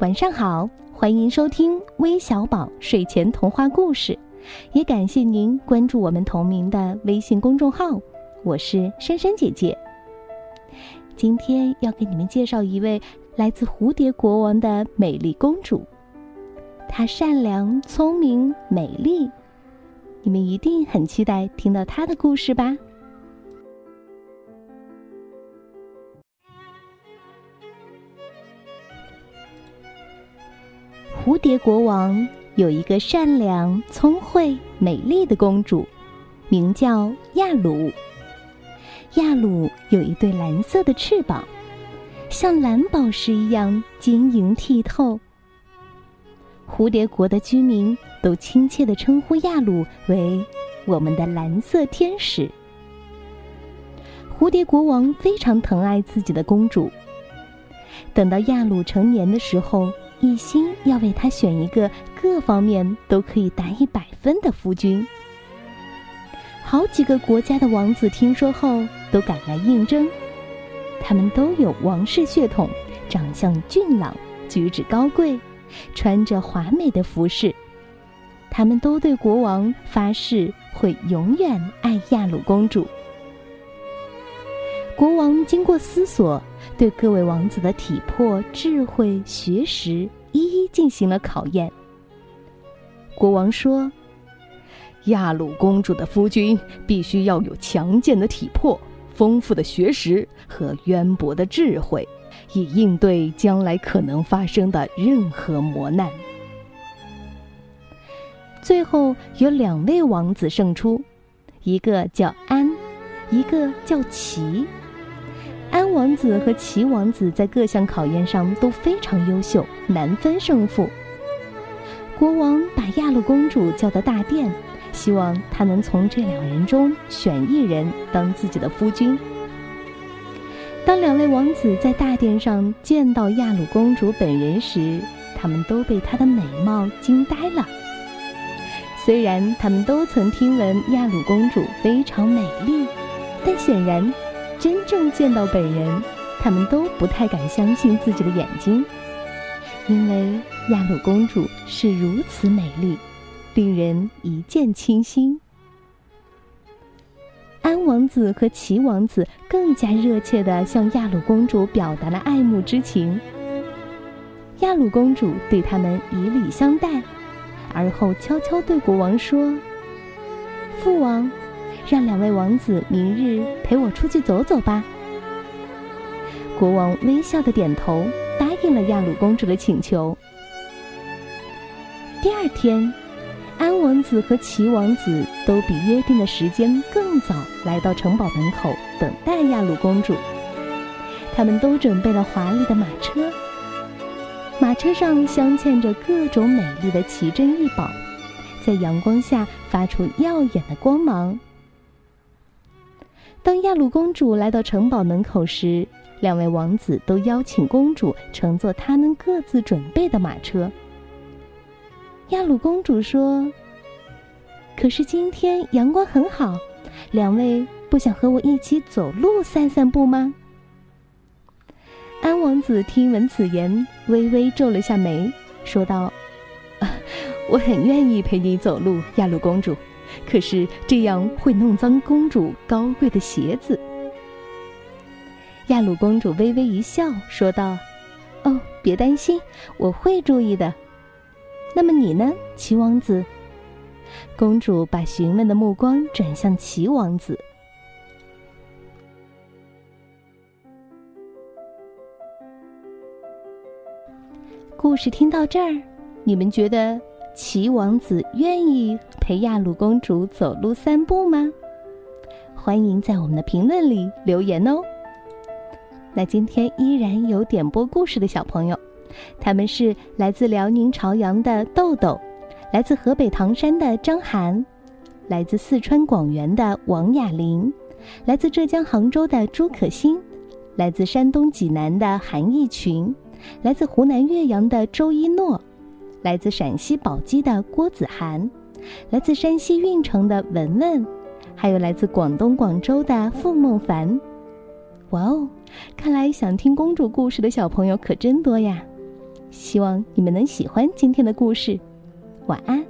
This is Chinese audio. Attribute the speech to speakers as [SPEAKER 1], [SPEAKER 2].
[SPEAKER 1] 晚上好，欢迎收听微小宝睡前童话故事，也感谢您关注我们同名的微信公众号。我是珊珊姐姐。今天要给你们介绍一位来自蝴蝶国王的美丽公主，她善良、聪明、美丽，你们一定很期待听到她的故事吧。蝴蝶国王有一个善良、聪慧、美丽的公主，名叫亚鲁。亚鲁有一对蓝色的翅膀，像蓝宝石一样晶莹剔透。蝴蝶国的居民都亲切地称呼亚鲁为“我们的蓝色天使”。蝴蝶国王非常疼爱自己的公主。等到亚鲁成年的时候，一心要为他选一个各方面都可以打一百分的夫君。好几个国家的王子听说后都赶来应征，他们都有王室血统，长相俊朗，举止高贵，穿着华美的服饰。他们都对国王发誓会永远爱亚鲁公主。国王经过思索，对各位王子的体魄、智慧、学识一一进行了考验。国王说：“
[SPEAKER 2] 亚鲁公主的夫君必须要有强健的体魄、丰富的学识和渊博的智慧，以应对将来可能发生的任何磨难。”
[SPEAKER 1] 最后有两位王子胜出，一个叫安，一个叫齐。安王子和齐王子在各项考验上都非常优秀，难分胜负。国王把亚鲁公主叫到大殿，希望他能从这两人中选一人当自己的夫君。当两位王子在大殿上见到亚鲁公主本人时，他们都被她的美貌惊呆了。虽然他们都曾听闻亚鲁公主非常美丽，但显然。真正见到本人，他们都不太敢相信自己的眼睛，因为亚鲁公主是如此美丽，令人一见倾心。安王子和齐王子更加热切地向亚鲁公主表达了爱慕之情。亚鲁公主对他们以礼相待，而后悄悄对国王说：“父王。”让两位王子明日陪我出去走走吧。国王微笑的点头，答应了亚鲁公主的请求。第二天，安王子和齐王子都比约定的时间更早来到城堡门口等待亚鲁公主。他们都准备了华丽的马车，马车上镶嵌着各种美丽的奇珍异宝，在阳光下发出耀眼的光芒。当亚鲁公主来到城堡门口时，两位王子都邀请公主乘坐他们各自准备的马车。亚鲁公主说：“可是今天阳光很好，两位不想和我一起走路散散步吗？”安王子听闻此言，微微皱了下眉，说道：“我很愿意陪你走路，亚鲁公主。”可是这样会弄脏公主高贵的鞋子。亚鲁公主微微一笑，说道：“哦，别担心，我会注意的。那么你呢，齐王子？”公主把询问的目光转向齐王子。故事听到这儿，你们觉得？齐王子愿意陪亚鲁公主走路散步吗？欢迎在我们的评论里留言哦。那今天依然有点播故事的小朋友，他们是来自辽宁朝阳的豆豆，来自河北唐山的张涵，来自四川广元的王雅玲，来自浙江杭州的朱可欣，来自山东济南的韩义群，来自湖南岳阳的周一诺。来自陕西宝鸡的郭子涵，来自山西运城的文文，还有来自广东广州的付梦凡。哇哦，看来想听公主故事的小朋友可真多呀！希望你们能喜欢今天的故事，晚安。